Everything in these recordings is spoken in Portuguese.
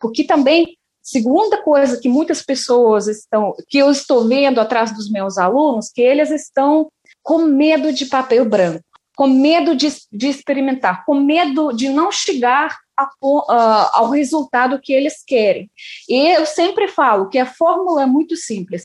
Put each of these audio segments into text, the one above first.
porque também segunda coisa que muitas pessoas estão, que eu estou vendo atrás dos meus alunos, que eles estão com medo de papel branco, com medo de, de experimentar, com medo de não chegar a, uh, ao resultado que eles querem. E eu sempre falo que a fórmula é muito simples.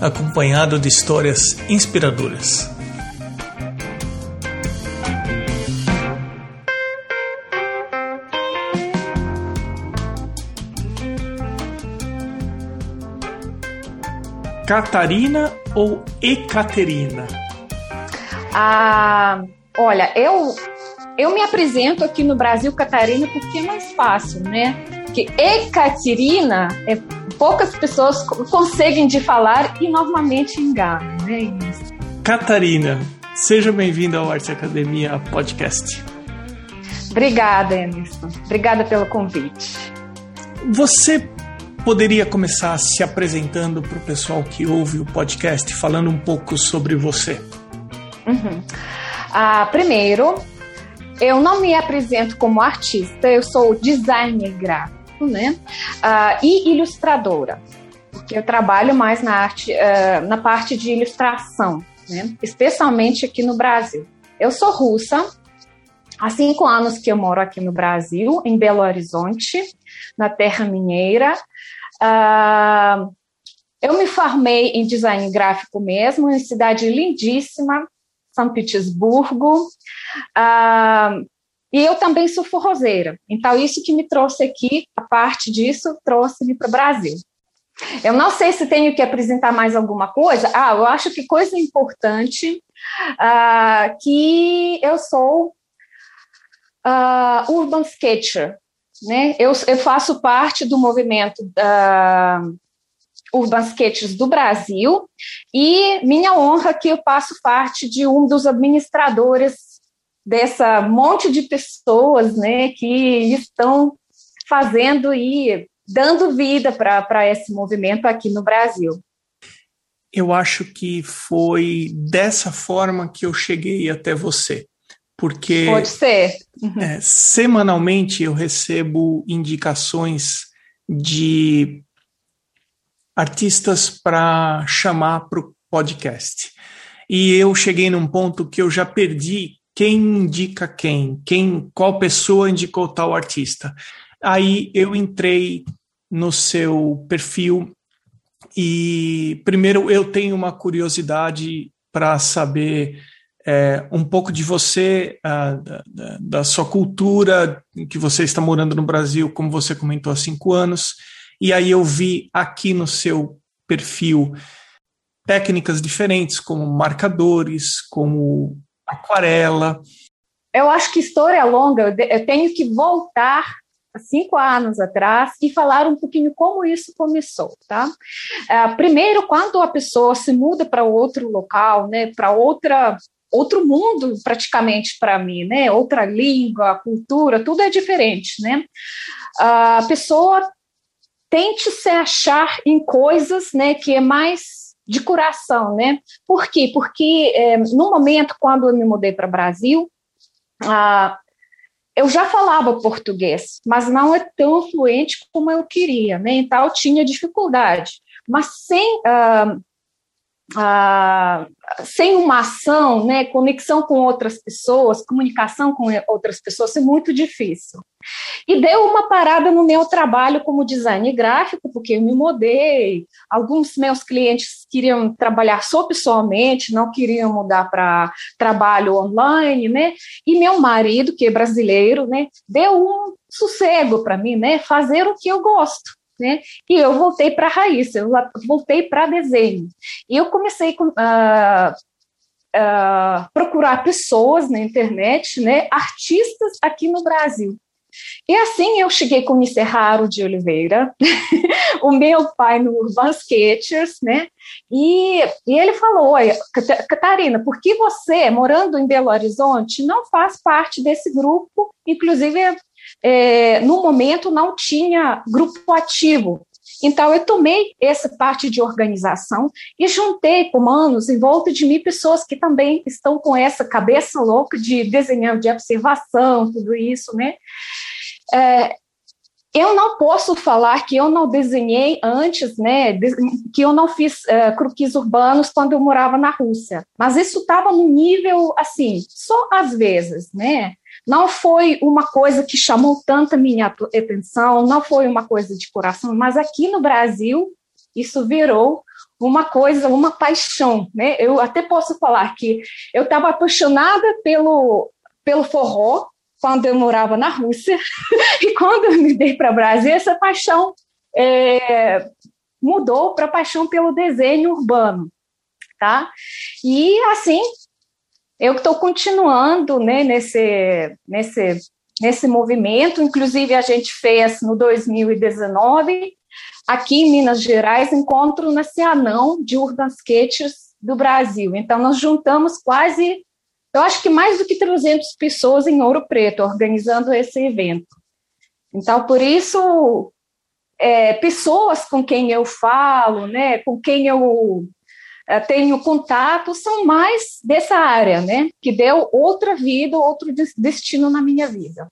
acompanhado de histórias inspiradoras. Catarina ou Ecaterina? Ah, olha, eu eu me apresento aqui no Brasil Catarina porque é mais fácil, né? Que Ecaterina é poucas pessoas conseguem de falar e normalmente enganam, né? Catarina, seja bem-vinda ao Arte Academia Podcast. Obrigada, Emerson. Obrigada pelo convite. Você poderia começar se apresentando para o pessoal que ouve o podcast, falando um pouco sobre você? Uhum. Ah, primeiro, eu não me apresento como artista, eu sou designer gráfico né? Uh, e ilustradora, porque eu trabalho mais na arte, uh, na parte de ilustração, né? Especialmente aqui no Brasil. Eu sou russa, há cinco anos que eu moro aqui no Brasil, em Belo Horizonte, na Terra Mineira. Uh, eu me formei em design gráfico mesmo, em cidade lindíssima, São Petersburgo. Uh, e eu também sou forrozeira. Então, isso que me trouxe aqui, a parte disso, trouxe-me para o Brasil. Eu não sei se tenho que apresentar mais alguma coisa. Ah, eu acho que coisa importante uh, que eu sou uh, urban sketcher, né? Eu, eu, faço parte do movimento da Urban Sketches do Brasil e minha honra que eu passo parte de um dos administradores dessa monte de pessoas né, que estão fazendo e dando vida para esse movimento aqui no Brasil. Eu acho que foi dessa forma que eu cheguei até você. Porque Pode ser. Uhum. É, semanalmente eu recebo indicações de artistas para chamar para o podcast. E eu cheguei num ponto que eu já perdi quem indica quem, quem, qual pessoa indicou tal artista. Aí eu entrei no seu perfil e primeiro eu tenho uma curiosidade para saber é, um pouco de você, da, da, da, sua cultura, que você está morando no Brasil, como você comentou há cinco anos, e aí eu vi aqui no seu perfil técnicas diferentes, como marcadores, como aquarela. Eu acho que história longa, eu tenho que voltar cinco anos atrás e falar um pouquinho como isso começou, tá? Uh, primeiro, quando a pessoa se muda para outro local, né, para outra outro mundo praticamente para mim, né? Outra língua, cultura, tudo é diferente, né? A pessoa tente se achar em coisas, né, que é mais de coração, né? Por quê? Porque é, no momento quando eu me mudei para o Brasil, ah, eu já falava português, mas não é tão fluente como eu queria, né? Então eu tinha dificuldade. Mas sem ah, ah, sem uma ação, né, conexão com outras pessoas, comunicação com outras pessoas é muito difícil. E deu uma parada no meu trabalho como design gráfico, porque eu me mudei. Alguns meus clientes queriam trabalhar só pessoalmente, não queriam mudar para trabalho online, né? E meu marido, que é brasileiro, né, deu um sossego para mim, né, fazer o que eu gosto né? E eu voltei para a raiz, eu voltei para desenho. E eu comecei a uh, uh, procurar pessoas na internet, né? Artistas aqui no Brasil. E assim eu cheguei com o. Raro de Oliveira, o meu pai no Urban Sketchers, né? E, e ele falou: Catarina, por que você, morando em Belo Horizonte, não faz parte desse grupo? Inclusive, é, no momento não tinha grupo ativo. Então, eu tomei essa parte de organização e juntei com manos em volta de mim pessoas que também estão com essa cabeça louca de desenhar, de observação, tudo isso, né? É, eu não posso falar que eu não desenhei antes, né, que eu não fiz uh, croquis urbanos quando eu morava na Rússia, mas isso estava no nível, assim, só às vezes, né, não foi uma coisa que chamou tanta minha atenção, não foi uma coisa de coração, mas aqui no Brasil isso virou uma coisa, uma paixão, né? Eu até posso falar que eu estava apaixonada pelo pelo forró quando eu morava na Rússia e quando eu me dei para o Brasil essa paixão é, mudou para paixão pelo desenho urbano, tá? E assim eu estou continuando né, nesse, nesse, nesse movimento, inclusive a gente fez no 2019, aqui em Minas Gerais, encontro na Cianão de Urban Sketches do Brasil. Então, nós juntamos quase, eu acho que mais do que 300 pessoas em Ouro Preto, organizando esse evento. Então, por isso, é, pessoas com quem eu falo, né, com quem eu tenho contato são mais dessa área, né? Que deu outra vida, outro destino na minha vida.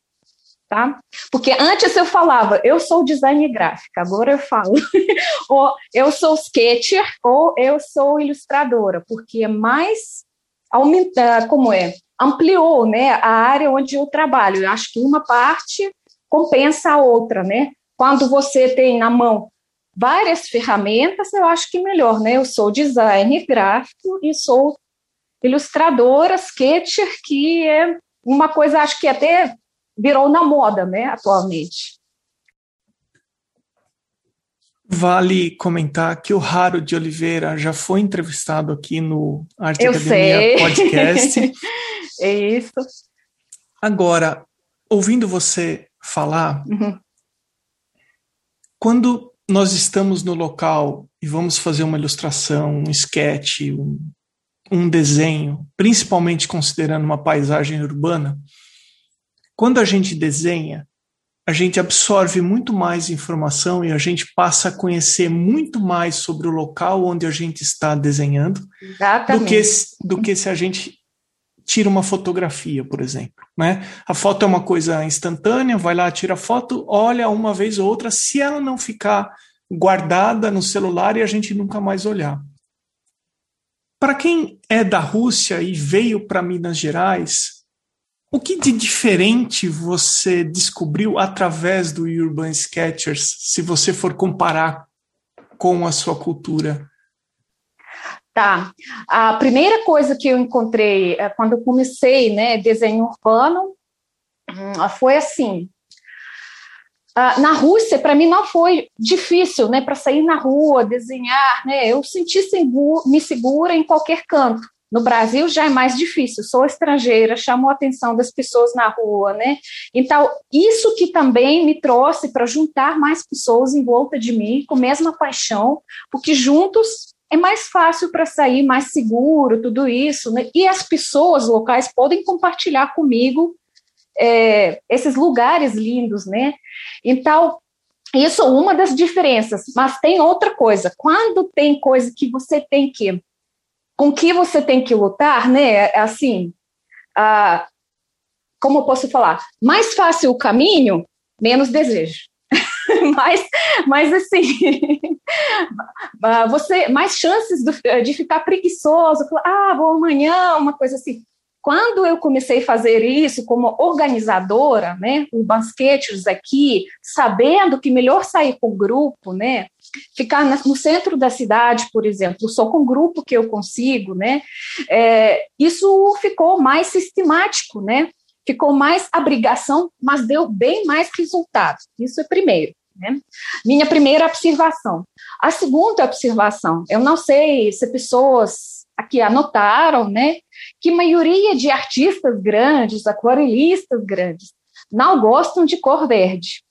Tá? Porque antes eu falava, eu sou design gráfica, agora eu falo, ou eu sou sketcher, ou eu sou ilustradora, porque é mais aumenta, como é, ampliou, né, a área onde eu trabalho. Eu acho que uma parte compensa a outra, né? Quando você tem na mão várias ferramentas, eu acho que melhor, né? Eu sou designer gráfico e sou ilustradora, sketcher, que é uma coisa, acho que até virou na moda, né, atualmente. Vale comentar que o Raro de Oliveira já foi entrevistado aqui no Arte Eu Academia sei. Podcast. é isso. Agora, ouvindo você falar, uhum. quando nós estamos no local e vamos fazer uma ilustração, um sketch, um, um desenho, principalmente considerando uma paisagem urbana, quando a gente desenha, a gente absorve muito mais informação e a gente passa a conhecer muito mais sobre o local onde a gente está desenhando do que, do que se a gente tira uma fotografia, por exemplo. Né? A foto é uma coisa instantânea, vai lá, tira a foto, olha uma vez ou outra, se ela não ficar guardada no celular e a gente nunca mais olhar. Para quem é da Rússia e veio para Minas Gerais, o que de diferente você descobriu através do Urban Sketchers, se você for comparar com a sua cultura? Tá. A primeira coisa que eu encontrei é, quando eu comecei, né, desenho urbano, hum, foi assim. Uh, na Rússia, para mim, não foi difícil, né, para sair na rua, desenhar, né, eu senti me segura em qualquer canto. No Brasil já é mais difícil, sou estrangeira, chamou a atenção das pessoas na rua, né? Então, isso que também me trouxe para juntar mais pessoas em volta de mim com a mesma paixão, porque juntos é mais fácil para sair, mais seguro, tudo isso, né? E as pessoas locais podem compartilhar comigo é, esses lugares lindos, né? Então, isso é uma das diferenças, mas tem outra coisa. Quando tem coisa que você tem que, com que você tem que lutar, né? Assim, como eu posso falar? Mais fácil o caminho, menos desejo. mas, mas assim, você mais chances de ficar preguiçoso, falar, ah, vou amanhã, uma coisa assim. Quando eu comecei a fazer isso como organizadora, né, o basquetes aqui, sabendo que melhor sair com o grupo, né, ficar no centro da cidade, por exemplo, só com o grupo que eu consigo, né, é, isso ficou mais sistemático, né, ficou mais abrigação, mas deu bem mais resultado. Isso é primeiro. Né? Minha primeira observação. A segunda observação, eu não sei se pessoas aqui anotaram, né, que a maioria de artistas grandes, aquarelistas grandes, não gostam de cor verde.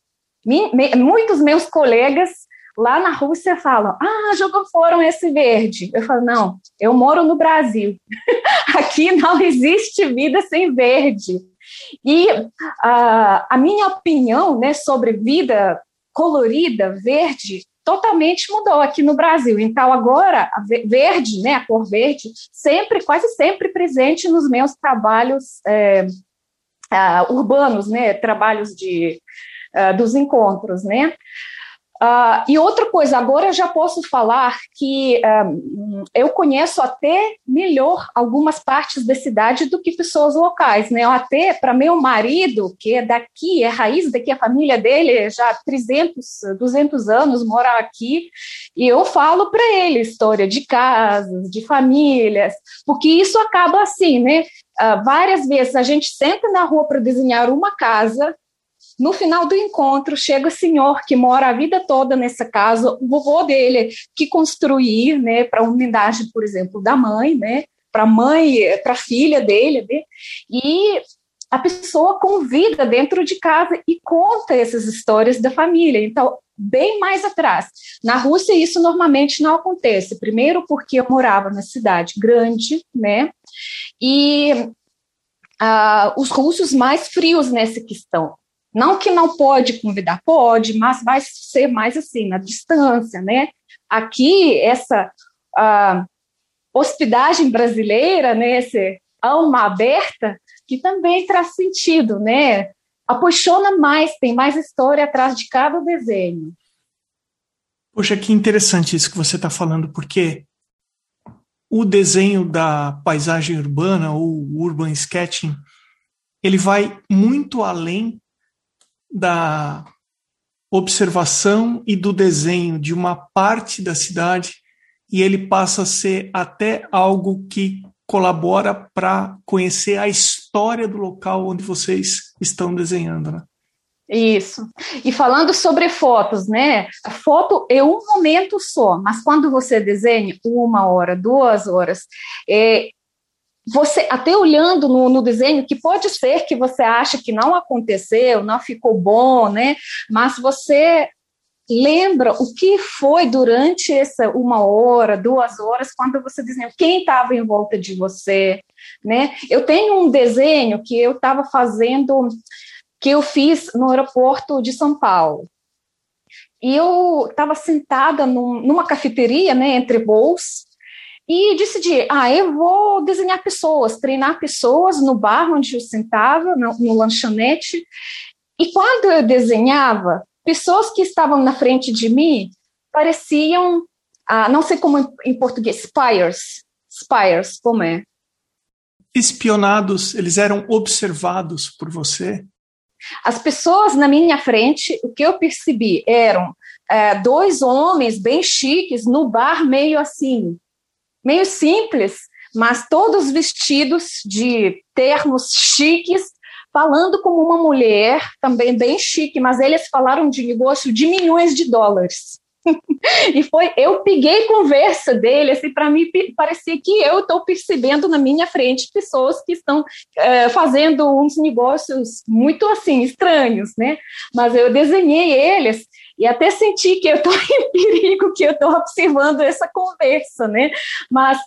Me, me, muitos meus colegas lá na Rússia falam: ah, jogam fora esse verde. Eu falo: não, eu moro no Brasil. Aqui não existe vida sem verde. E uh, a minha opinião né, sobre vida colorida, verde, totalmente mudou aqui no Brasil. Então, agora, a verde, né, a cor verde, sempre, quase sempre presente nos meus trabalhos é, uh, urbanos, né, trabalhos de, uh, dos encontros, né. Uh, e outra coisa, agora eu já posso falar que um, eu conheço até melhor algumas partes da cidade do que pessoas locais, né? Até para meu marido, que é daqui, é raiz daqui, a família dele já há 300, 200 anos mora aqui, e eu falo para ele história de casas, de famílias, porque isso acaba assim, né? Uh, várias vezes a gente senta na rua para desenhar uma casa, no final do encontro, chega o senhor que mora a vida toda nessa casa, o vovô dele que construir, né, para homenagem, por exemplo, da mãe, né, para a mãe, para a filha dele, né, e a pessoa convida dentro de casa e conta essas histórias da família. Então, bem mais atrás. Na Rússia, isso normalmente não acontece. Primeiro, porque eu morava na cidade grande, né? E uh, os russos mais frios nessa questão. Não que não pode convidar, pode, mas vai ser mais assim, na distância, né? Aqui, essa hospedagem brasileira, né, esse alma aberta, que também traz sentido, né? Apaixona mais, tem mais história atrás de cada desenho. Poxa, que interessante isso que você está falando, porque o desenho da paisagem urbana, ou urban sketching, ele vai muito além da observação e do desenho de uma parte da cidade e ele passa a ser até algo que colabora para conhecer a história do local onde vocês estão desenhando, né? Isso. E falando sobre fotos, né? A foto é um momento só, mas quando você desenha uma hora, duas horas, é, você até olhando no, no, desenho, que pode ser que você acha que não aconteceu, não ficou bom, né? Mas você lembra o que foi durante essa uma hora, duas horas, quando você desenhou, quem estava em volta de você, né? Eu tenho um desenho que eu estava fazendo, que eu fiz no aeroporto de São Paulo. E eu estava sentada num, numa cafeteria, né, entre voos, e decidi, ah, eu vou desenhar pessoas, treinar pessoas no bar onde eu sentava, no, no lanchonete. E quando eu desenhava, pessoas que estavam na frente de mim pareciam, ah, não sei como em português, spires. Spires, como é? Espionados, eles eram observados por você? As pessoas na minha frente, o que eu percebi eram é, dois homens bem chiques no bar, meio assim, meio simples, mas todos vestidos de termos chiques, falando como uma mulher, também bem chique, mas eles falaram de negócio de milhões de dólares. e foi, eu peguei conversa dele, assim, para mim parecia que eu estou percebendo na minha frente pessoas que estão é, fazendo uns negócios muito assim estranhos, né? Mas eu desenhei eles e até senti que eu estou em perigo, que eu estou observando essa conversa, né? Mas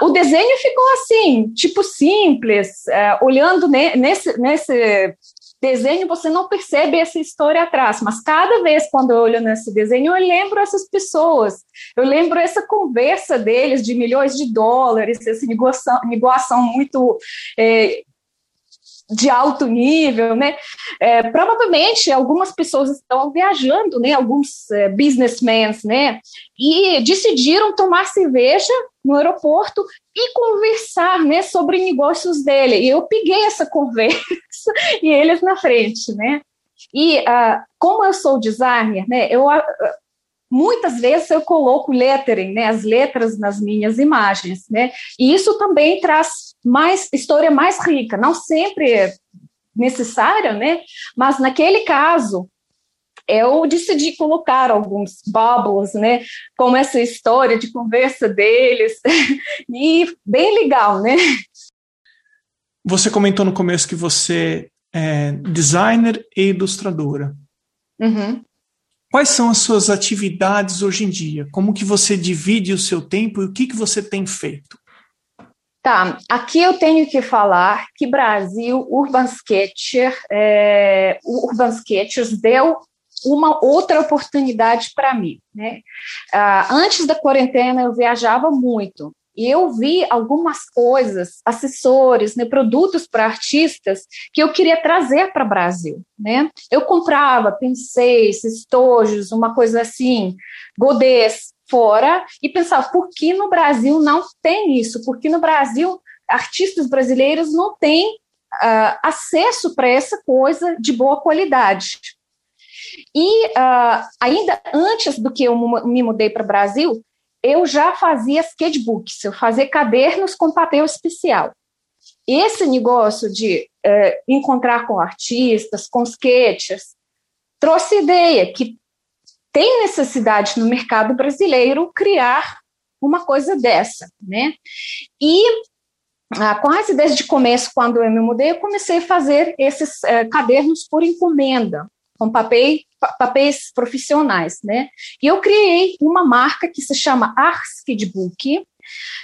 o desenho ficou assim, tipo simples, é, olhando nesse, nesse desenho você não percebe essa história atrás, mas cada vez quando eu olho nesse desenho eu lembro essas pessoas, eu lembro essa conversa deles de milhões de dólares, essa negociação, negociação muito é, de alto nível, né? É, provavelmente algumas pessoas estão viajando, né? Alguns é, businessmen, né? E decidiram tomar cerveja no aeroporto e conversar, né? Sobre negócios dele. E eu peguei essa conversa e eles na frente, né? E uh, como eu sou designer, né? Eu uh, muitas vezes eu coloco lettering, né? As letras nas minhas imagens, né? E isso também traz mais história mais rica, não sempre necessária, né? Mas naquele caso eu decidi colocar alguns bubbles, né, como essa história de conversa deles, e bem legal, né? Você comentou no começo que você é designer e ilustradora. Uhum. Quais são as suas atividades hoje em dia? Como que você divide o seu tempo e o que, que você tem feito? Tá, aqui eu tenho que falar que Brasil Urban Sketcher, é, Urban Sketchers deu uma outra oportunidade para mim. Né? Ah, antes da quarentena eu viajava muito e eu vi algumas coisas, assessores, né, produtos para artistas que eu queria trazer para o Brasil. Né? Eu comprava penseis, estojos, uma coisa assim, godês fora e pensava, por que no Brasil não tem isso? Porque no Brasil artistas brasileiros não têm uh, acesso para essa coisa de boa qualidade. E uh, ainda antes do que eu me mudei para o Brasil, eu já fazia sketchbooks, eu fazia cadernos com papel especial. Esse negócio de uh, encontrar com artistas, com sketches, trouxe ideia que tem necessidade no mercado brasileiro criar uma coisa dessa, né? E ah, quase desde o começo, quando eu me mudei, eu comecei a fazer esses eh, cadernos por encomenda, com papéis, papéis profissionais, né? E eu criei uma marca que se chama Arskidbook,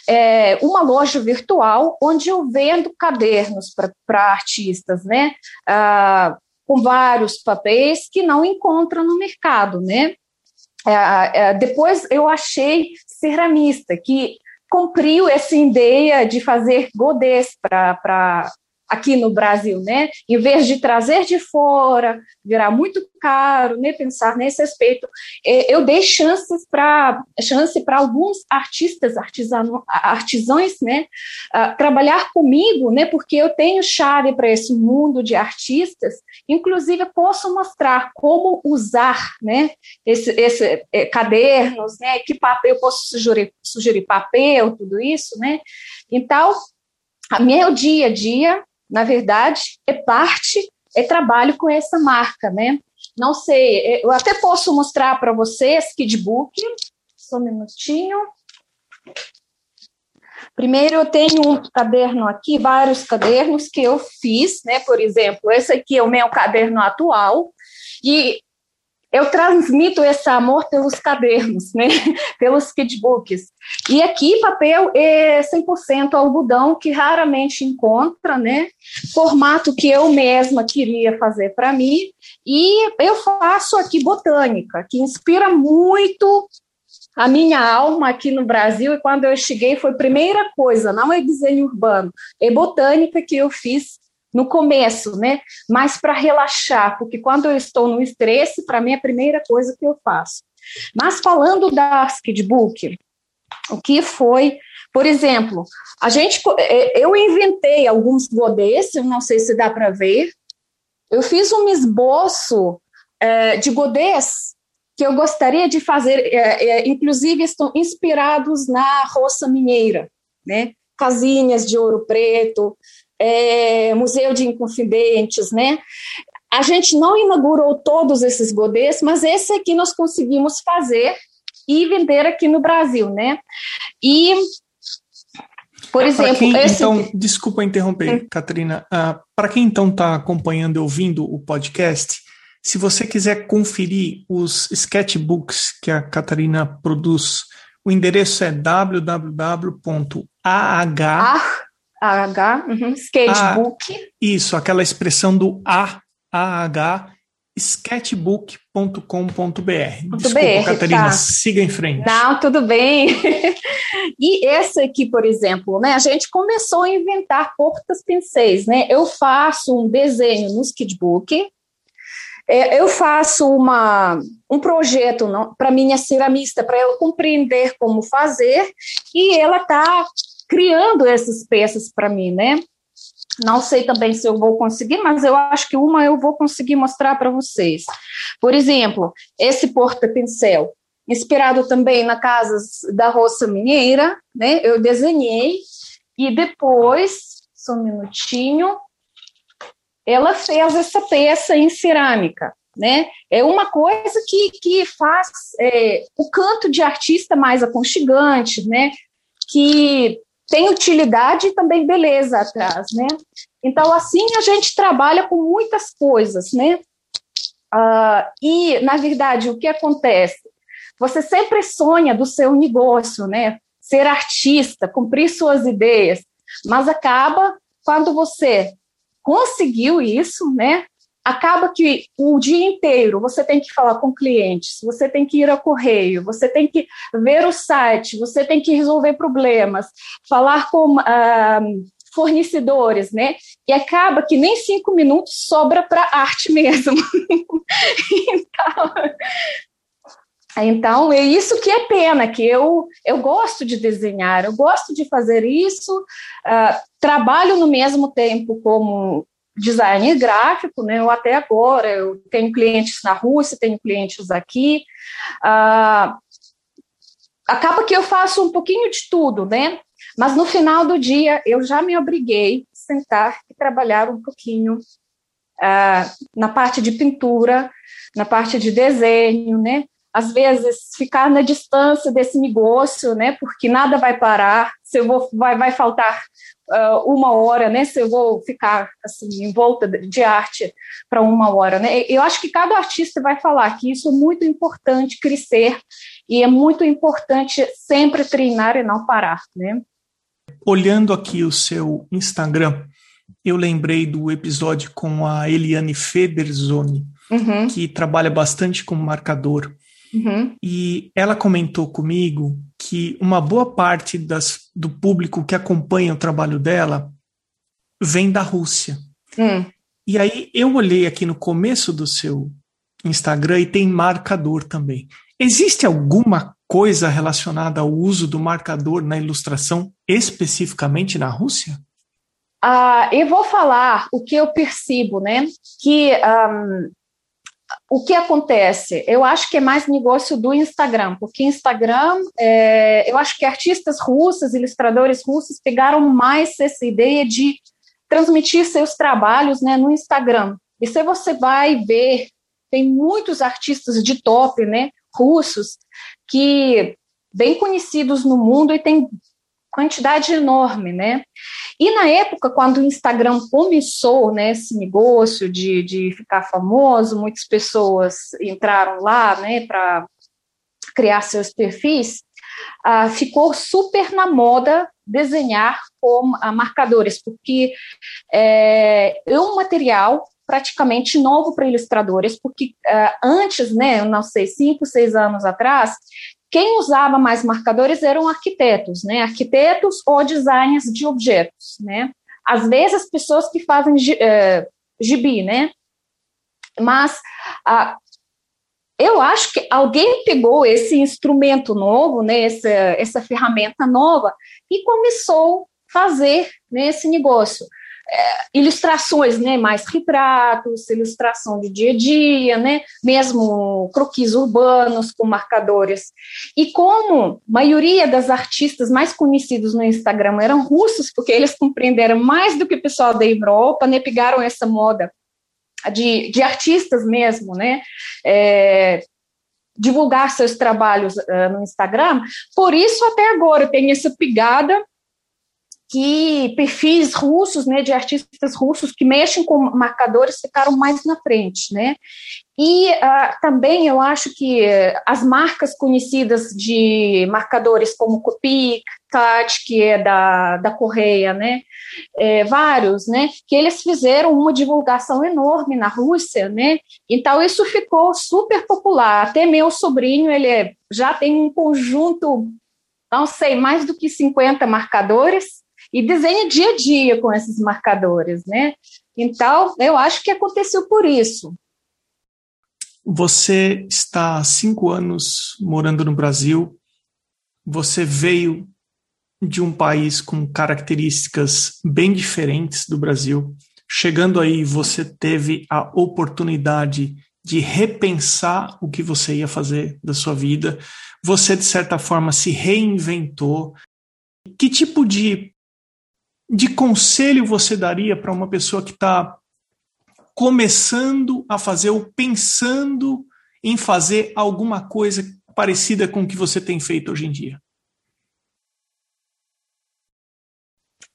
é uma loja virtual onde eu vendo cadernos para artistas, né? Ah, com vários papéis que não encontram no mercado, né? É, é, depois eu achei ceramista que cumpriu essa ideia de fazer godês para aqui no Brasil, né? Em vez de trazer de fora, virar muito caro, né? Pensar nesse aspecto, é, eu dei chances para chance para alguns artistas, artisano, artisãos, né? Uh, trabalhar comigo, né? Porque eu tenho chave para esse mundo de artistas. Inclusive, eu posso mostrar como usar, né? Esse, esse é, cadernos, né? Que papel eu posso sugerir, sugerir papel, tudo isso, né? Então, meu dia a dia na verdade, é parte, é trabalho com essa marca, né? Não sei, eu até posso mostrar para vocês Kidbook, só um minutinho. Primeiro, eu tenho um caderno aqui, vários cadernos que eu fiz, né? Por exemplo, esse aqui é o meu caderno atual, e eu transmito esse amor pelos cadernos, né? pelos sketchbooks. E aqui papel é 100% algodão, que raramente encontra, né? Formato que eu mesma queria fazer para mim. E eu faço aqui botânica, que inspira muito a minha alma aqui no Brasil. E quando eu cheguei, foi a primeira coisa, não é desenho urbano, é botânica que eu fiz no começo, né? Mas para relaxar, porque quando eu estou no estresse, para mim é a primeira coisa que eu faço. Mas falando da sketchbook, o que foi, por exemplo, a gente, é, eu inventei alguns godês, eu não sei se dá para ver. Eu fiz um esboço é, de godês que eu gostaria de fazer, é, é, inclusive estão inspirados na roça mineira, né? Casinhas de ouro preto, é, Museu de Inconfidentes, né? A gente não inaugurou todos esses godês, mas esse aqui nós conseguimos fazer e vender aqui no Brasil, né? E, por exemplo... Quem, esse... Então, desculpa interromper, hum. Catarina. Uh, Para quem então está acompanhando e ouvindo o podcast, se você quiser conferir os sketchbooks que a Catarina produz, o endereço é www.ah AH, uhum, sketchbook. Ah, isso, aquela expressão do A, AH, sketchbook.com.br. Desculpa, BR, Catarina, tá. siga em frente. Não, tudo bem. e esse aqui, por exemplo, né, a gente começou a inventar portas pincéis, né? Eu faço um desenho no sketchbook, é, eu faço uma, um projeto para minha ceramista, para ela compreender como fazer, e ela está criando essas peças para mim, né? Não sei também se eu vou conseguir, mas eu acho que uma eu vou conseguir mostrar para vocês. Por exemplo, esse porta-pincel, inspirado também na casa da Roça Mineira, né? Eu desenhei e depois, só um minutinho, ela fez essa peça em cerâmica. né? É uma coisa que, que faz é, o canto de artista mais aconchegante, né? Que tem utilidade e também beleza atrás, né? Então, assim, a gente trabalha com muitas coisas, né? Uh, e, na verdade, o que acontece? Você sempre sonha do seu negócio, né? Ser artista, cumprir suas ideias, mas acaba quando você conseguiu isso, né? Acaba que o dia inteiro você tem que falar com clientes, você tem que ir ao correio, você tem que ver o site, você tem que resolver problemas, falar com uh, fornecedores, né? E acaba que nem cinco minutos sobra para arte mesmo. então, então, é isso que é pena, que eu, eu gosto de desenhar, eu gosto de fazer isso, uh, trabalho no mesmo tempo como designer gráfico, né? Eu até agora, eu tenho clientes na Rússia, tenho clientes aqui, uh, acaba que eu faço um pouquinho de tudo, né? Mas no final do dia, eu já me obriguei a sentar e trabalhar um pouquinho uh, na parte de pintura, na parte de desenho, né? Às vezes ficar na distância desse negócio, né? Porque nada vai parar, se eu vou, vai, vai faltar uh, uma hora, né? Se eu vou ficar assim em volta de arte para uma hora, né? Eu acho que cada artista vai falar que isso é muito importante crescer e é muito importante sempre treinar e não parar, né? Olhando aqui o seu Instagram, eu lembrei do episódio com a Eliane Federzoni, uhum. que trabalha bastante com marcador. Uhum. E ela comentou comigo que uma boa parte das, do público que acompanha o trabalho dela vem da Rússia. Hum. E aí eu olhei aqui no começo do seu Instagram e tem marcador também. Existe alguma coisa relacionada ao uso do marcador na ilustração, especificamente na Rússia? Uh, eu vou falar o que eu percebo, né? Que um, o que acontece? Eu acho que é mais negócio do Instagram, porque Instagram, é, eu acho que artistas russos, ilustradores russos pegaram mais essa ideia de transmitir seus trabalhos né, no Instagram. E se você vai ver, tem muitos artistas de top, né, russos, que bem conhecidos no mundo e tem quantidade enorme, né? E na época, quando o Instagram começou, né, esse negócio de, de ficar famoso, muitas pessoas entraram lá, né, para criar seus perfis, uh, ficou super na moda desenhar com uh, marcadores, porque é, é um material praticamente novo para ilustradores, porque uh, antes, né, não sei, cinco, seis anos atrás, quem usava mais marcadores eram arquitetos, né? Arquitetos ou designers de objetos, né? Às vezes, pessoas que fazem uh, gibi, né? Mas eu acho que alguém pegou esse instrumento novo, né? Essa, essa ferramenta nova e começou a fazer né, esse negócio é, ilustrações, né, mais retratos, ilustração de dia a dia, né, mesmo croquis urbanos com marcadores. E como a maioria das artistas mais conhecidos no Instagram eram russos, porque eles compreenderam mais do que o pessoal da Europa, né, pegaram essa moda de, de artistas mesmo, né, é, divulgar seus trabalhos uh, no Instagram. Por isso, até agora, tem essa pegada que perfis russos, né, de artistas russos que mexem com marcadores ficaram mais na frente, né? E uh, também eu acho que as marcas conhecidas de marcadores como Copic, Tat, que é da, da Correia, né? É, vários, né? Que eles fizeram uma divulgação enorme na Rússia, né? Então isso ficou super popular. Até meu sobrinho, ele é, já tem um conjunto, não sei, mais do que 50 marcadores, e desenha dia a dia com esses marcadores, né? Então, eu acho que aconteceu por isso. Você está há cinco anos morando no Brasil. Você veio de um país com características bem diferentes do Brasil. Chegando aí, você teve a oportunidade de repensar o que você ia fazer da sua vida. Você, de certa forma, se reinventou. Que tipo de de conselho você daria para uma pessoa que está começando a fazer ou pensando em fazer alguma coisa parecida com o que você tem feito hoje em dia?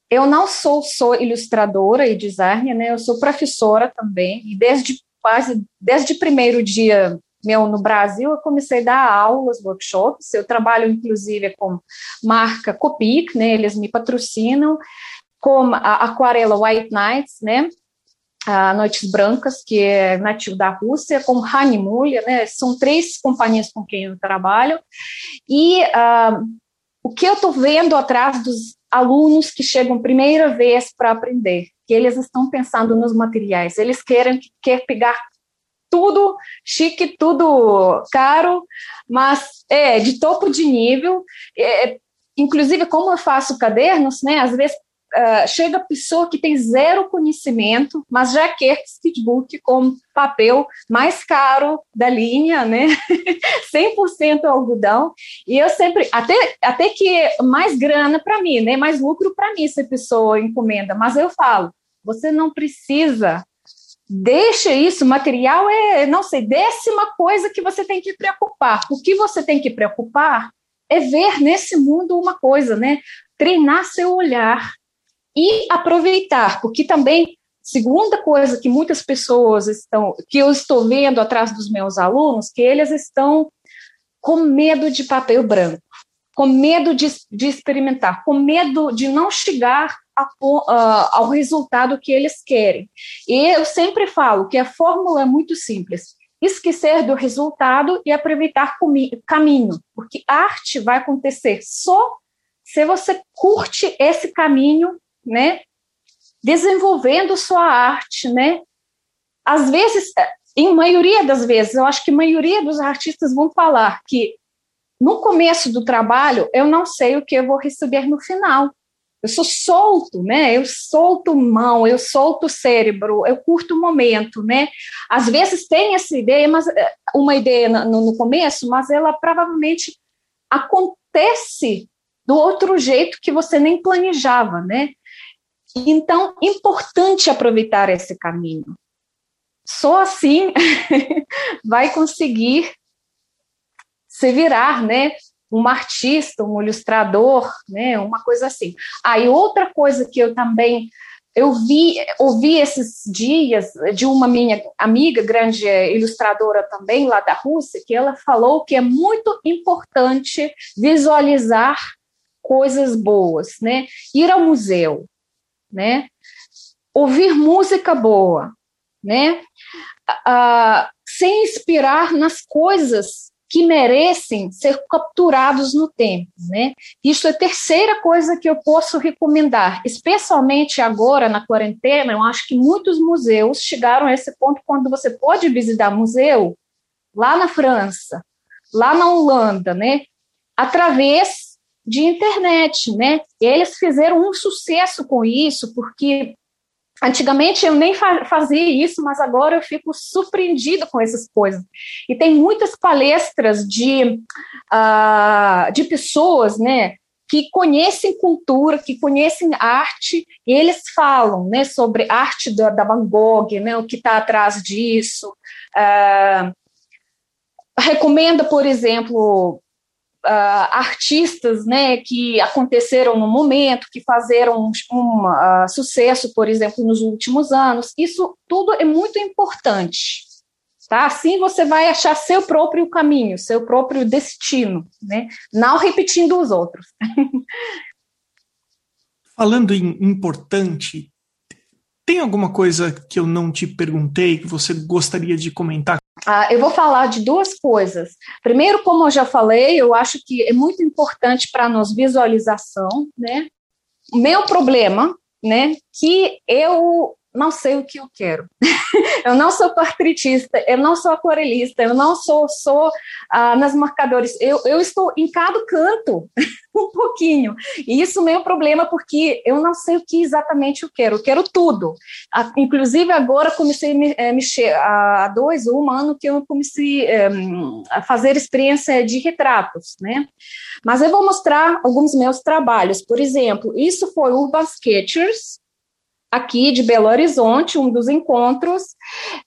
Eu não sou só ilustradora e designer, né? Eu sou professora também e desde quase desde o primeiro dia meu no Brasil eu comecei a dar aulas, workshops. Eu trabalho inclusive com marca Copic, né? Eles me patrocinam com a aquarela White Nights, né? A Noites Brancas, que é nativo da Rússia, com Hanimulha, né? São três companhias com quem eu trabalho. E uh, o que eu estou vendo atrás dos alunos que chegam primeira vez para aprender, que eles estão pensando nos materiais, eles querem quer pegar tudo chique, tudo caro, mas é de topo de nível. É, inclusive, como eu faço cadernos, né? Às vezes uh, chega a pessoa que tem zero conhecimento, mas já quer sketchbook com papel mais caro da linha, né? 100% algodão. E eu sempre, até, até que mais grana para mim, né? Mais lucro para mim se a pessoa encomenda. Mas eu falo, você não precisa deixa isso, material é, não sei, décima coisa que você tem que preocupar. O que você tem que preocupar é ver nesse mundo uma coisa, né? Treinar seu olhar, e aproveitar, porque também segunda coisa que muitas pessoas estão, que eu estou vendo atrás dos meus alunos, que eles estão com medo de papel branco, com medo de, de experimentar, com medo de não chegar a, uh, ao resultado que eles querem. E eu sempre falo que a fórmula é muito simples. Esquecer do resultado e aproveitar o caminho, porque arte vai acontecer só se você curte esse caminho né? Desenvolvendo sua arte, né? Às vezes, em maioria das vezes, eu acho que a maioria dos artistas vão falar que no começo do trabalho eu não sei o que eu vou receber no final. Eu sou solto, né? Eu solto mão, eu solto cérebro, eu curto o momento, né? Às vezes tem essa ideia, mas eh, uma ideia no, no começo, mas ela provavelmente acontece do outro jeito que você nem planejava, né? Então, importante aproveitar esse caminho. Só assim vai conseguir se virar, né? Um artista, um ilustrador, né? Uma coisa assim. Aí outra coisa que eu também eu vi, ouvi esses dias de uma minha amiga, grande ilustradora também lá da Rússia, que ela falou que é muito importante visualizar coisas boas, né? Ir ao museu, né? Ouvir música boa, né? Uh, se inspirar nas coisas que merecem ser capturados no tempo, né? Isso é a terceira coisa que eu posso recomendar, especialmente agora na quarentena. Eu acho que muitos museus chegaram a esse ponto quando você pode visitar museu lá na França, lá na Holanda, né? Através de internet, né? Eles fizeram um sucesso com isso, porque antigamente eu nem fazia isso, mas agora eu fico surpreendido com essas coisas. E tem muitas palestras de, uh, de pessoas, né? que conhecem cultura, que conhecem arte, e eles falam né, sobre arte da, da Van Gogh, né, o que está atrás disso. Uh, recomenda, por exemplo, uh, artistas né, que aconteceram no momento, que fizeram um, um uh, sucesso, por exemplo, nos últimos anos. Isso tudo é muito importante. Tá? Assim você vai achar seu próprio caminho, seu próprio destino, né? não repetindo os outros. Falando em importante, tem alguma coisa que eu não te perguntei que você gostaria de comentar? Ah, eu vou falar de duas coisas. Primeiro, como eu já falei, eu acho que é muito importante para nós visualização, né? O meu problema, né, que eu não sei o que eu quero. eu não sou portretista, eu não sou aquarelista, eu não sou, sou ah, nas marcadores. Eu, eu estou em cada canto um pouquinho. E isso é um problema porque eu não sei o que exatamente eu quero. Eu quero tudo. Ah, inclusive agora comecei a me, é, mexer há dois ou um ano que eu comecei é, a fazer experiência de retratos, né? Mas eu vou mostrar alguns meus trabalhos. Por exemplo, isso foi Urban Sketchers, aqui de Belo Horizonte, um dos encontros,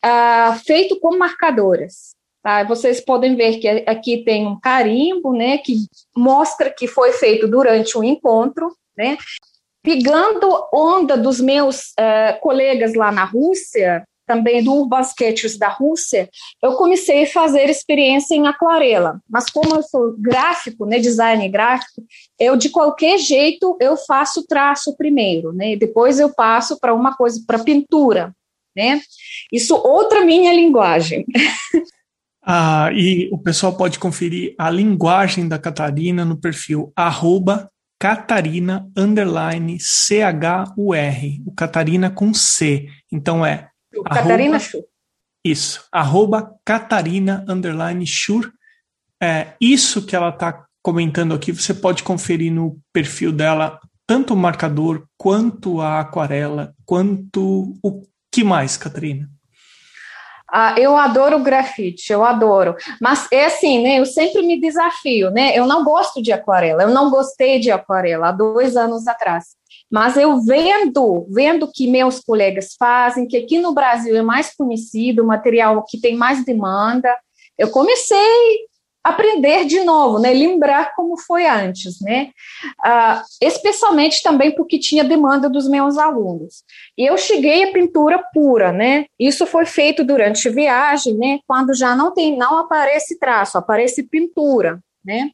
uh, feito com marcadoras. Tá? Vocês podem ver que aqui tem um carimbo, né, que mostra que foi feito durante o encontro, né, pegando onda dos meus uh, colegas lá na Rússia, também do Sketches da Rússia, eu comecei a fazer experiência em aquarela. Mas como eu sou gráfico, né, design gráfico, eu de qualquer jeito eu faço traço primeiro, né? Depois eu passo para uma coisa para pintura, né? Isso outra minha linguagem. Ah, e o pessoal pode conferir a linguagem da Catarina no perfil arroba Catarina underline C-H-U-R, o Catarina com C. Então é Catarina Schur. Isso, arroba Catarina underline Schur. É, isso que ela está comentando aqui, você pode conferir no perfil dela, tanto o marcador, quanto a aquarela, quanto o que mais, Catarina? Ah, eu adoro grafite, eu adoro. Mas é assim, né? Eu sempre me desafio, né? Eu não gosto de aquarela, eu não gostei de aquarela há dois anos atrás. Mas eu vendo, vendo que meus colegas fazem, que aqui no Brasil é mais conhecido, material que tem mais demanda, eu comecei a aprender de novo, né? Lembrar como foi antes, né? Uh, especialmente também porque tinha demanda dos meus alunos. E eu cheguei à pintura pura, né? Isso foi feito durante viagem, né? Quando já não tem, não aparece traço, aparece pintura, né?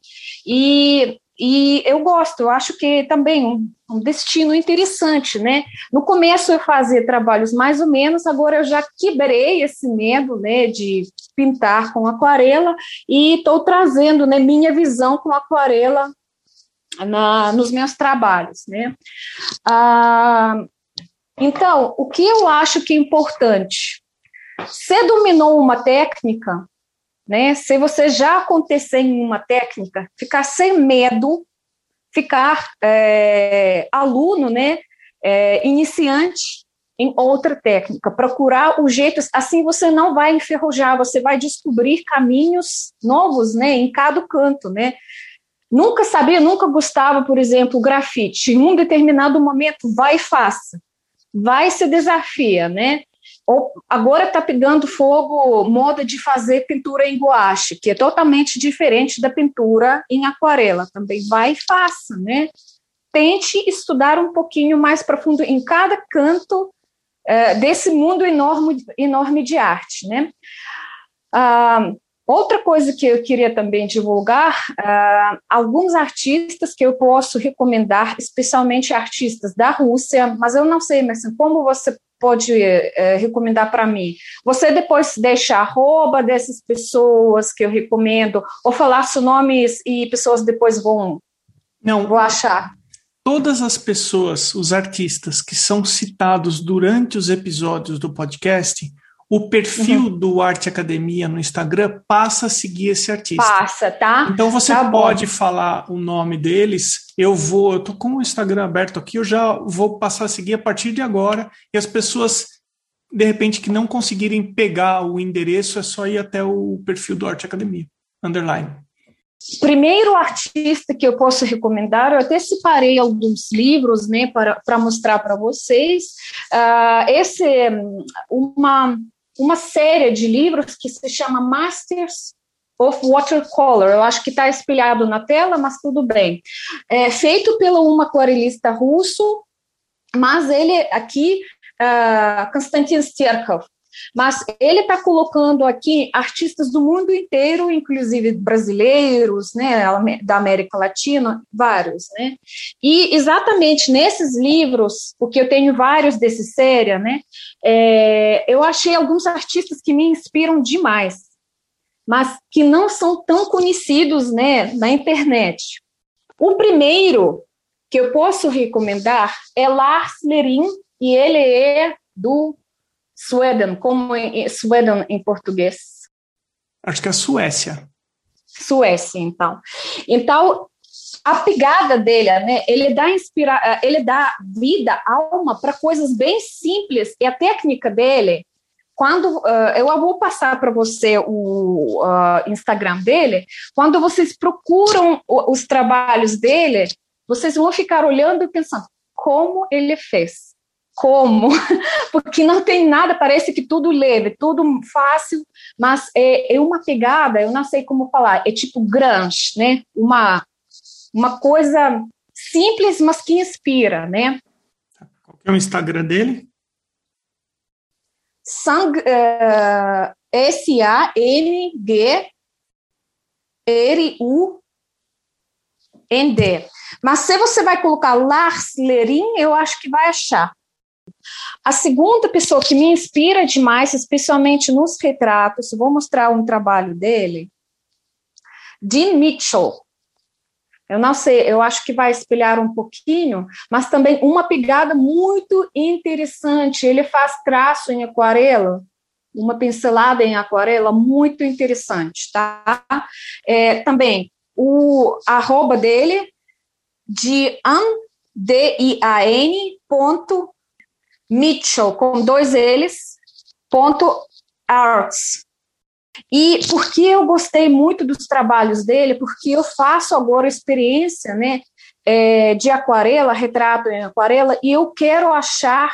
E e eu gosto, eu acho que também um, um, destino interessante, né? No começo eu fazia trabalhos mais ou menos, agora eu já quebrei esse medo, né, de pintar com aquarela e estou trazendo, né, minha visão com aquarela na, nos meus trabalhos, né? Ah, então, o que eu acho que é importante? Você dominou uma técnica, né? Se você já acontecer em uma técnica, ficar sem medo, ficar é, aluno, né? É, iniciante em outra técnica, procurar os jeitos, assim você não vai enferrujar, você vai descobrir caminhos novos, né, em cada canto, né. Nunca sabia, nunca gostava, por exemplo, grafite. Em um determinado momento, vai e faça. Vai se desafia, né? Agora está pegando fogo moda de fazer pintura em guache, que é totalmente diferente da pintura em aquarela. Também vai e faça, né? Tente estudar um pouquinho mais profundo em cada canto é, desse mundo enorme, enorme de arte, né? Ah, outra coisa que eu queria também divulgar, ah, alguns artistas que eu posso recomendar, especialmente artistas da Rússia, mas eu não sei, mas como você pode é, recomendar para mim? Você depois deixa arroba dessas pessoas que eu recomendo, ou falar seus nomes e pessoas depois vão, Não, vão achar? Todas as pessoas, os artistas que são citados durante os episódios do podcast, o perfil uhum. do Arte Academia no Instagram passa a seguir esse artista. Passa, tá? Então você tá pode falar o nome deles. Eu vou, eu tô com o Instagram aberto aqui, eu já vou passar a seguir a partir de agora. E as pessoas, de repente, que não conseguirem pegar o endereço, é só ir até o perfil do Arte Academia. Underline. Primeiro artista que eu posso recomendar, eu até separei alguns livros, né, para, para mostrar para vocês. Uh, esse é uma uma série de livros que se chama Masters of Watercolor. Eu acho que está espelhado na tela, mas tudo bem. É feito pelo um aquarelista russo, mas ele aqui, uh, Konstantin Sterkov. Mas ele está colocando aqui artistas do mundo inteiro, inclusive brasileiros, né, da América Latina, vários, né? E exatamente nesses livros, porque eu tenho vários desse série, né, é, eu achei alguns artistas que me inspiram demais, mas que não são tão conhecidos, né, na internet. O primeiro que eu posso recomendar é Lars Lerin, e ele é do Sweden, como em, Sweden em português? Acho que é Suécia. Suécia, então. Então, a pegada dele, né, ele dá inspira ele dá vida, alma para coisas bem simples e a técnica dele, quando uh, eu vou passar para você o uh, Instagram dele, quando vocês procuram os trabalhos dele, vocês vão ficar olhando e pensando como ele fez como, porque não tem nada, parece que tudo leve, tudo fácil, mas é, é uma pegada, eu não sei como falar, é tipo grunge, né? Uma, uma coisa simples, mas que inspira, né? Qual é o Instagram dele? Sang, uh, S-A-N-G R-U-N-D. Mas se você vai colocar Lars Lerin, eu acho que vai achar. A segunda pessoa que me inspira demais, especialmente nos retratos, vou mostrar um trabalho dele, Dean Mitchell. Eu não sei, eu acho que vai espelhar um pouquinho, mas também uma pegada muito interessante. Ele faz traço em aquarela, uma pincelada em aquarela muito interessante, tá? É, também o arroba dele de ponto Mitchell, com dois L's, ponto arts. E por que eu gostei muito dos trabalhos dele? Porque eu faço agora experiência né, é, de aquarela, retrato em aquarela, e eu quero achar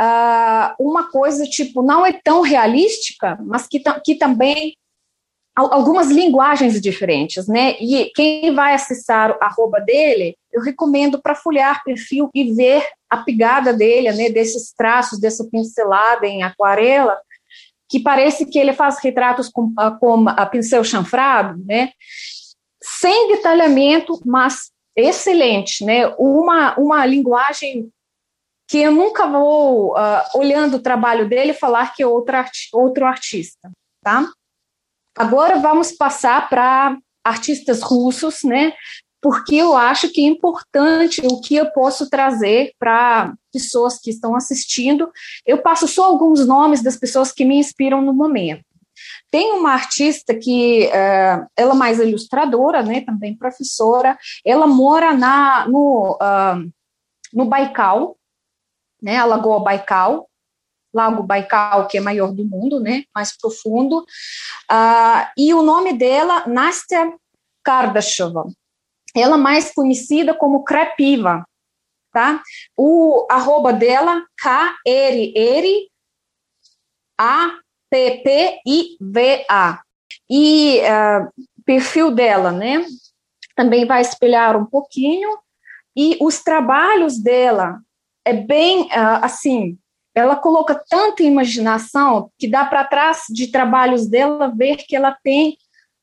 uh, uma coisa, tipo, não é tão realística, mas que, que também algumas linguagens diferentes, né? E quem vai acessar a arroba dele, eu recomendo para folhear perfil e ver a pegada dele, né? Desses traços, dessa pincelada em aquarela, que parece que ele faz retratos com, ah, com a pincel chanfrado, né? Sem detalhamento, mas excelente, né? Uma, uma linguagem que eu nunca vou, uh, olhando o trabalho dele, falar que é outro, arti outro artista, tá? Agora vamos passar para artistas russos, né? Porque eu acho que é importante o que eu posso trazer para pessoas que estão assistindo. Eu passo só alguns nomes das pessoas que me inspiram no momento. Tem uma artista que uh, ela é mais ilustradora, né? Também professora. Ela mora na no uh, no Baikal, né? A Lagoa Baikal. Lago Baikal, que é maior do mundo, né, mais profundo, uh, e o nome dela, Nastya Kardashova, ela mais conhecida como Crepiva, tá? O arroba dela, K-R-R, A-P-P-I-V-A. E uh, perfil dela, né, também vai espelhar um pouquinho, e os trabalhos dela é bem, uh, assim, ela coloca tanta imaginação que dá para trás de trabalhos dela ver que ela tem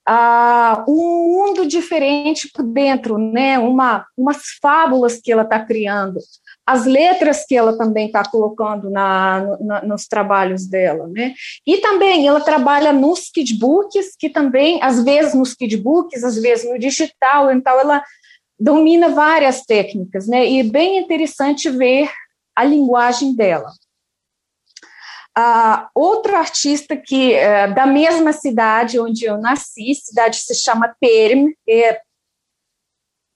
uh, um mundo diferente por dentro, né? Uma, umas fábulas que ela está criando, as letras que ela também está colocando na, na, nos trabalhos dela, né? E também ela trabalha nos kidbooks, que também, às vezes nos kidbooks, às vezes no digital, então ela domina várias técnicas, né? E é bem interessante ver a linguagem dela. Uh, outro artista que uh, da mesma cidade onde eu nasci, cidade se chama Perm, é,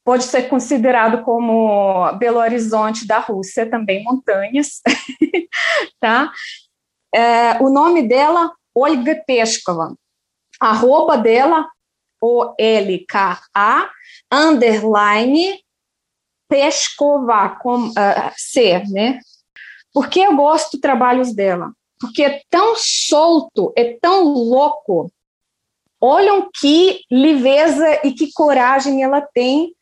pode ser considerado como Belo Horizonte da Rússia, também montanhas, tá? Uh, o nome dela, Olga Peskova. A roupa dela, O-L-K-A, underline, Peskova, com uh, C, né? Porque eu gosto dos trabalhos dela porque é tão solto, é tão louco. Olham que leveza e que coragem ela tem.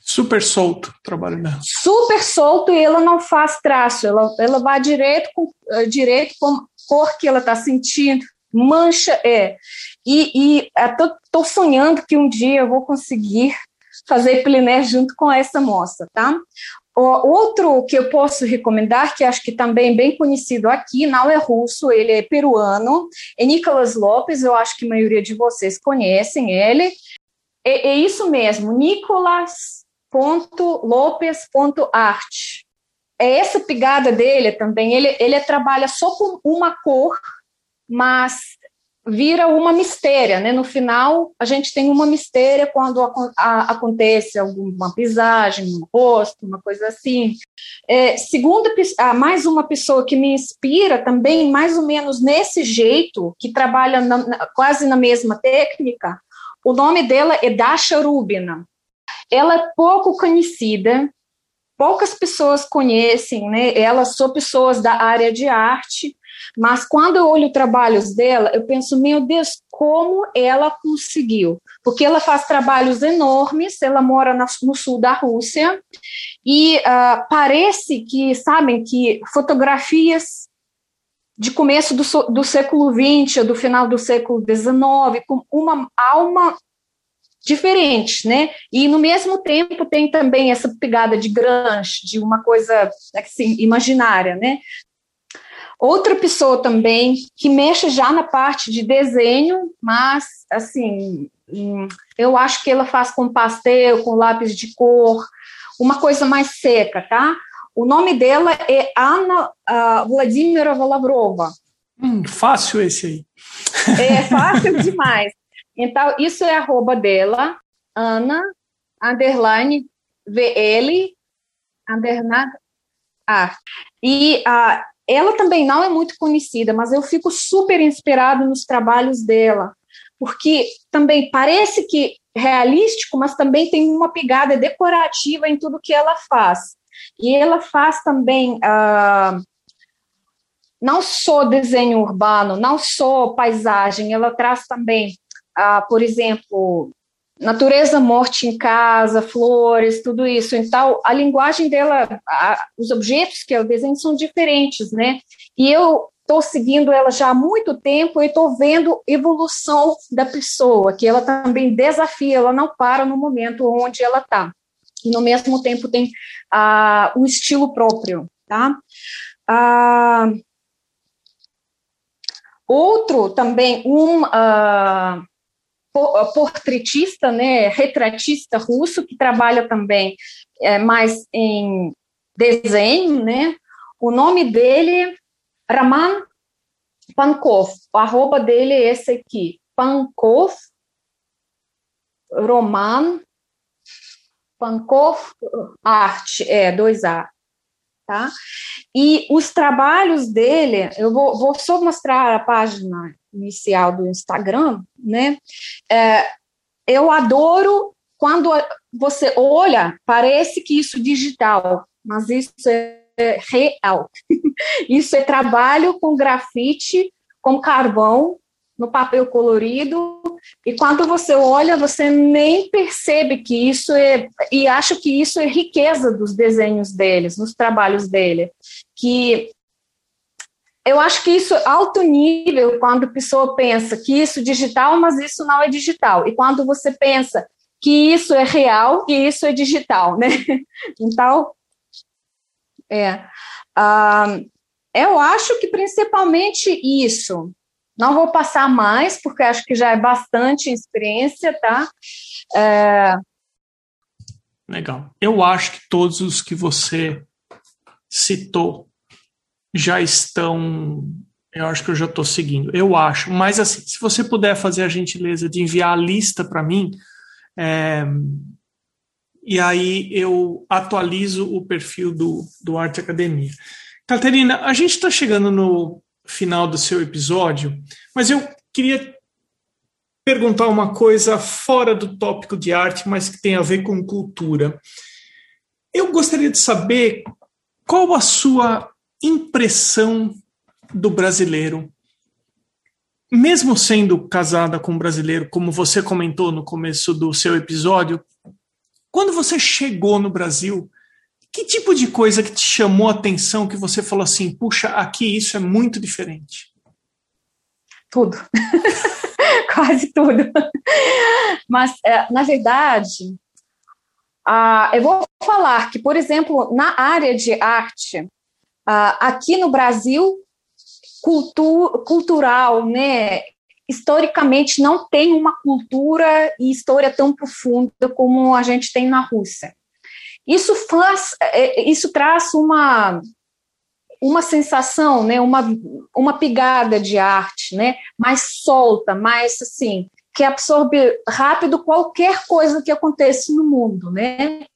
Super solto o trabalho dela. Super solto e ela não faz traço, ela, ela vai direto com, uh, direto com a cor que ela está sentindo, mancha é. E, e estou sonhando que um dia eu vou conseguir fazer plené junto com essa moça, tá? Outro que eu posso recomendar, que acho que também é bem conhecido aqui, não é russo, ele é peruano, é Nicolas Lopes, eu acho que a maioria de vocês conhecem ele. É, é isso mesmo, nicolas.lopes.art. É essa pegada dele também, ele, ele trabalha só com uma cor, mas vira uma mistéria, né? No final, a gente tem uma mistéria quando a, a, acontece alguma pisagem no rosto, uma coisa assim. É, segunda, ah, mais uma pessoa que me inspira também, mais ou menos nesse jeito, que trabalha na, na, quase na mesma técnica, o nome dela é Dasha Rubina. Ela é pouco conhecida, poucas pessoas conhecem, né? Elas são pessoas da área de arte, mas quando eu olho trabalhos dela, eu penso, meu Deus, como ela conseguiu? Porque ela faz trabalhos enormes, ela mora no sul da Rússia, e uh, parece que, sabem, que fotografias de começo do, do século XX, do final do século XIX, com uma alma diferente, né? E no mesmo tempo tem também essa pegada de grunge, de uma coisa assim imaginária, né? Outra pessoa também que mexe já na parte de desenho, mas assim, hum, eu acho que ela faz com pastel, com lápis de cor, uma coisa mais seca, tá? O nome dela é Ana uh, Vladimira Lavrova. Hum, fácil esse aí. É fácil demais. Então, isso é arroba dela, Ana, underline, VL, underline, A. E uh, ela também não é muito conhecida, mas eu fico super inspirada nos trabalhos dela, porque também parece que realístico, mas também tem uma pegada decorativa em tudo que ela faz. E ela faz também uh, não só desenho urbano, não só paisagem, ela traz também ah, por exemplo, natureza morte em casa, flores, tudo isso. Então, a linguagem dela, a, os objetos que ela desenha são diferentes, né? E eu estou seguindo ela já há muito tempo e estou vendo evolução da pessoa, que ela também desafia, ela não para no momento onde ela está. E, no mesmo tempo, tem ah, um estilo próprio, tá? Ah, outro também, um... Uh, portretista, né, retratista russo, que trabalha também é, mais em desenho, né? O nome dele, Raman Pankov, o arroba dele é esse aqui, Pankov, Roman, Pankov, arte, é, dois A, tá? E os trabalhos dele, eu vou, vou só mostrar a página inicial do Instagram, né? É, eu adoro quando você olha, parece que isso é digital, mas isso é real. isso é trabalho com grafite, com carvão, no papel colorido, e quando você olha, você nem percebe que isso é, e acho que isso é riqueza dos desenhos deles, nos trabalhos dele, que eu acho que isso é alto nível quando a pessoa pensa que isso é digital, mas isso não é digital. E quando você pensa que isso é real e isso é digital, né? Então, é. Eu acho que principalmente isso. Não vou passar mais, porque acho que já é bastante experiência, tá? É... Legal. Eu acho que todos os que você citou já estão. Eu acho que eu já estou seguindo. Eu acho. Mas, assim, se você puder fazer a gentileza de enviar a lista para mim, é, e aí eu atualizo o perfil do, do Arte Academia. Caterina, a gente está chegando no final do seu episódio, mas eu queria perguntar uma coisa fora do tópico de arte, mas que tem a ver com cultura. Eu gostaria de saber qual a sua impressão do brasileiro, mesmo sendo casada com um brasileiro, como você comentou no começo do seu episódio, quando você chegou no Brasil, que tipo de coisa que te chamou a atenção que você falou assim, puxa, aqui isso é muito diferente? Tudo. Quase tudo. Mas, é, na verdade, eu vou falar que, por exemplo, na área de arte, aqui no Brasil, cultu cultural, né, historicamente não tem uma cultura e história tão profunda como a gente tem na Rússia. Isso faz, é, isso traz uma uma sensação, né, uma uma pegada de arte, né, mais solta, mais assim, que absorve rápido qualquer coisa que aconteça no mundo, né?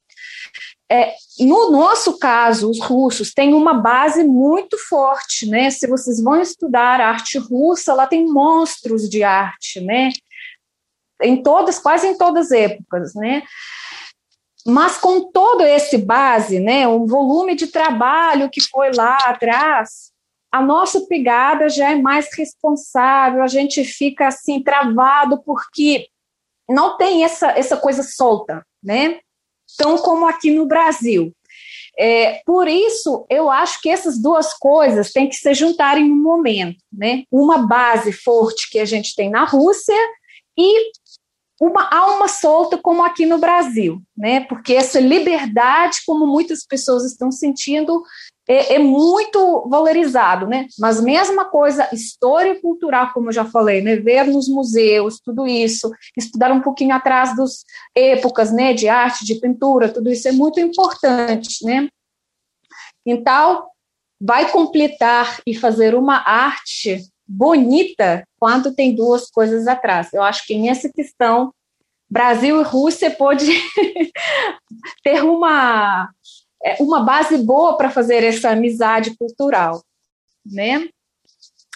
É, no nosso caso, os russos têm uma base muito forte, né? Se vocês vão estudar arte russa, lá tem monstros de arte, né? Em todas, quase em todas as épocas, né? Mas com todo esse base, né, um volume de trabalho que foi lá atrás, a nossa pegada já é mais responsável, a gente fica assim travado porque não tem essa, essa coisa solta, né? Tão como aqui no Brasil. É, por isso, eu acho que essas duas coisas têm que se juntar em um momento, né? Uma base forte que a gente tem na Rússia e uma alma solta como aqui no Brasil, né? Porque essa liberdade, como muitas pessoas estão sentindo, é, é, muito valorizado, né? Mas mesma coisa, história cultural, como eu já falei, né? Ver nos museus, tudo isso, estudar um pouquinho atrás das épocas, né? De arte, de pintura, tudo isso é muito importante, né? Então, vai completar e fazer uma arte bonita quando tem duas coisas atrás. Eu acho que nessa questão, Brasil e Rússia pode ter uma, uma base boa para fazer essa amizade cultural, né?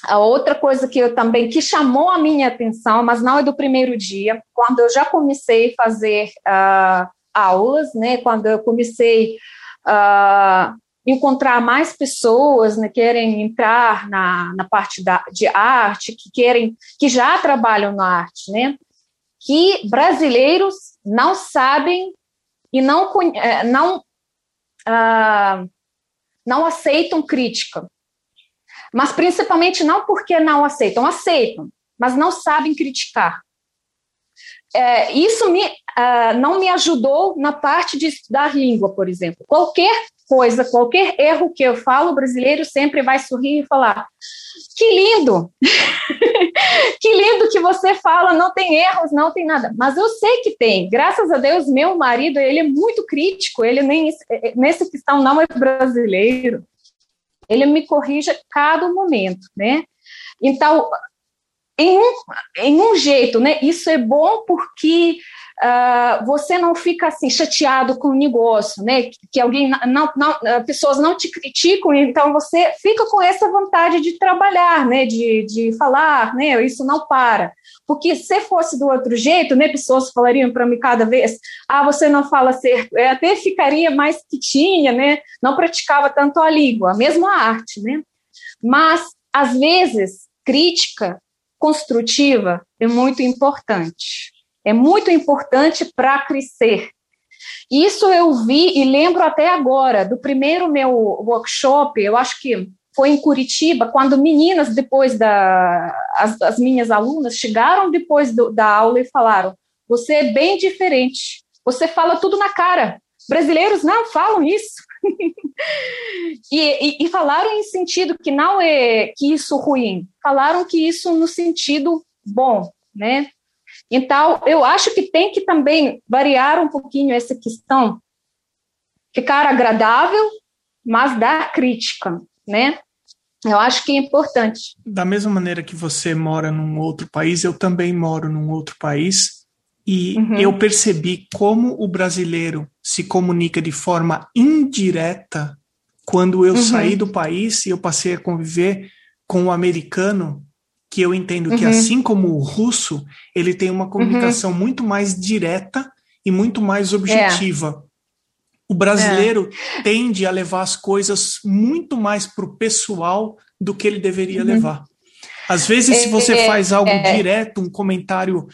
A outra coisa que eu também que chamou a minha atenção, mas não é do primeiro dia, quando eu já comecei a fazer uh, aulas, né? Quando eu comecei a uh, encontrar mais pessoas né, que querem entrar na, na parte da, de arte, que querem, que já trabalham na arte, né? Que brasileiros não sabem e não, eh, não, uh, não aceitam crítica. Mas principalmente não porque não aceitam, aceitam, mas não sabem criticar. É, isso me, uh, não me ajudou na parte de estudar língua, por exemplo. Qualquer coisa, qualquer erro que eu falo, o brasileiro sempre vai sorrir e falar: que lindo! que lindo que você fala, não tem erros, não tem nada. Mas eu sei que tem. Graças a Deus, meu marido, ele é muito crítico, ele nem nessa questão não é brasileiro. Ele me corrige a cada momento, né? Então, em um, em um jeito, né? Isso é bom porque uh, você não fica assim chateado com o negócio, né? Que, alguém não, não, ah, pessoas não te criticam, então você fica com essa vontade de trabalhar, né? De, de falar, né? Isso não para. Porque se fosse do outro jeito, né? Pessoas falariam para mim cada vez, ah, você não fala certo, eu até ficaria mais quietinha, né? Não praticava tanto a língua, mesmo a arte, né? Mas às vezes crítica construtiva é muito importante é muito importante para crescer. Isso eu vi e lembro até agora, do primeiro meu workshop, eu acho que foi em Curitiba, quando meninas, depois da. As, as minhas alunas chegaram depois do, da aula e falaram: Você é bem diferente, você fala tudo na cara. Brasileiros não falam isso. e, e, e, falaram em sentido que não é que isso ruim, falaram que isso no sentido bom, né? Então, eu acho que tem que também variar um pouquinho essa questão, ficar agradável, mas dar crítica, né? Eu acho que é importante. Da mesma maneira que você mora num outro país, eu também moro num outro país. E uhum. eu percebi como o brasileiro se comunica de forma indireta quando eu uhum. saí do país e eu passei a conviver com o americano que eu entendo uhum. que assim como o russo, ele tem uma comunicação uhum. muito mais direta e muito mais objetiva. É. O brasileiro é. tende a levar as coisas muito mais para o pessoal do que ele deveria uhum. levar. Às vezes, se você é, faz algo é. direto, um comentário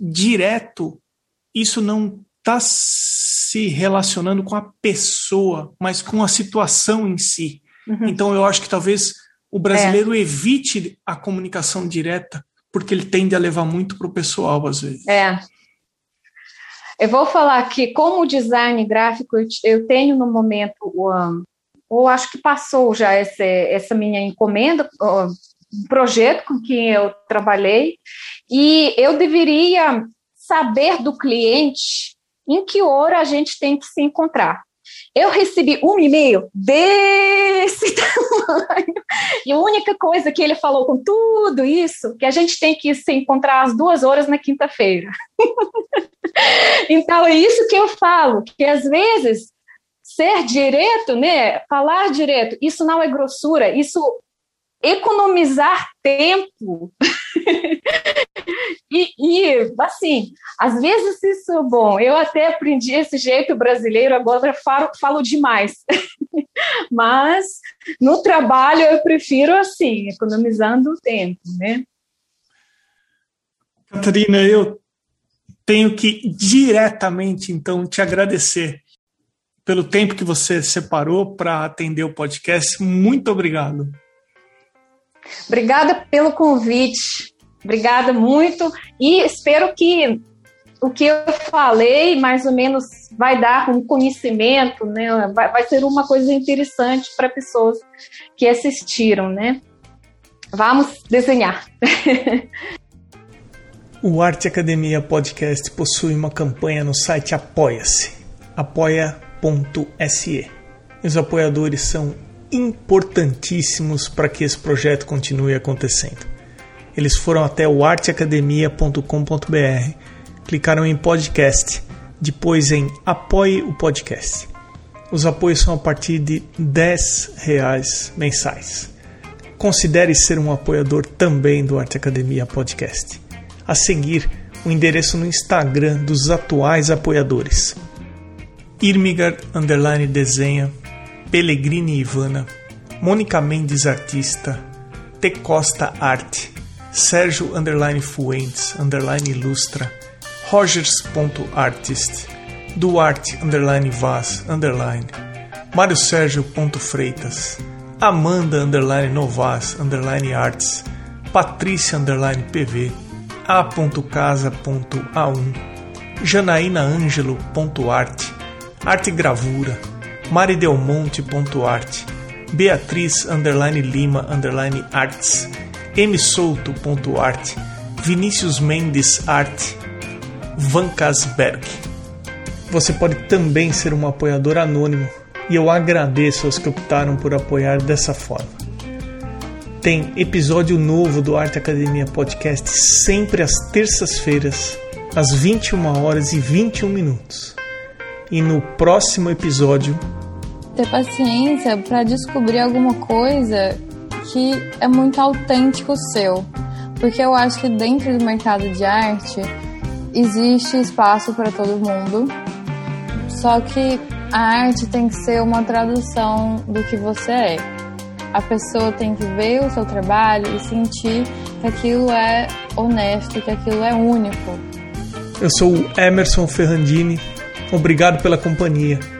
direto, isso não está se relacionando com a pessoa, mas com a situação em si. Uhum. Então, eu acho que talvez o brasileiro é. evite a comunicação direta porque ele tende a levar muito para o pessoal às vezes. É. Eu vou falar que como design gráfico eu tenho no momento um, ou acho que passou já esse, essa minha encomenda, um projeto com que eu trabalhei e eu deveria saber do cliente em que hora a gente tem que se encontrar. Eu recebi um e-mail desse tamanho, e a única coisa que ele falou com tudo isso, que a gente tem que se encontrar às duas horas na quinta-feira. então, é isso que eu falo, que às vezes ser direto, né, falar direto, isso não é grossura, isso economizar tempo e, e, assim, às vezes isso é bom. Eu até aprendi esse jeito brasileiro, agora falo, falo demais. Mas no trabalho eu prefiro assim, economizando o tempo, né? Catarina, eu tenho que diretamente, então, te agradecer pelo tempo que você separou para atender o podcast. Muito obrigado. Obrigada pelo convite. Obrigada muito e espero que o que eu falei mais ou menos vai dar um conhecimento, né? Vai, vai ser uma coisa interessante para pessoas que assistiram, né? Vamos desenhar. o Arte Academia Podcast possui uma campanha no site Apoia-se, apoia.se. Os apoiadores são importantíssimos para que esse projeto continue acontecendo. Eles foram até o arteacademia.com.br, clicaram em podcast, depois em apoie o podcast. Os apoios são a partir de 10 reais mensais. Considere ser um apoiador também do Arte Academia Podcast. A seguir, o endereço no Instagram dos atuais apoiadores. Irmigar desenha Pellegrini Ivana, Mônica Mendes Artista, T. Costa Arte, Sérgio underline Fuentes underline Ilustra, Rogers.artist, Duarte underline Vaz underline, Mário Sérgio Freitas, Amanda underline Novas underline Arts, Patrícia underline PV, A.casa.a1, Janaína Ângelo.arte, Arte Gravura, maridelmonte.arte, Beatriz underline Lima underline arts, msouto.arte, Vinícius Mendes arte, Van Kasberg. Você pode também ser um apoiador anônimo e eu agradeço aos que optaram por apoiar dessa forma. Tem episódio novo do Arte Academia Podcast sempre às terças-feiras, às 21 horas e 21 minutos. E no próximo episódio ter paciência para descobrir alguma coisa que é muito autêntico seu. Porque eu acho que dentro do mercado de arte existe espaço para todo mundo. Só que a arte tem que ser uma tradução do que você é. A pessoa tem que ver o seu trabalho e sentir que aquilo é honesto, que aquilo é único. Eu sou o Emerson Ferrandini. Obrigado pela companhia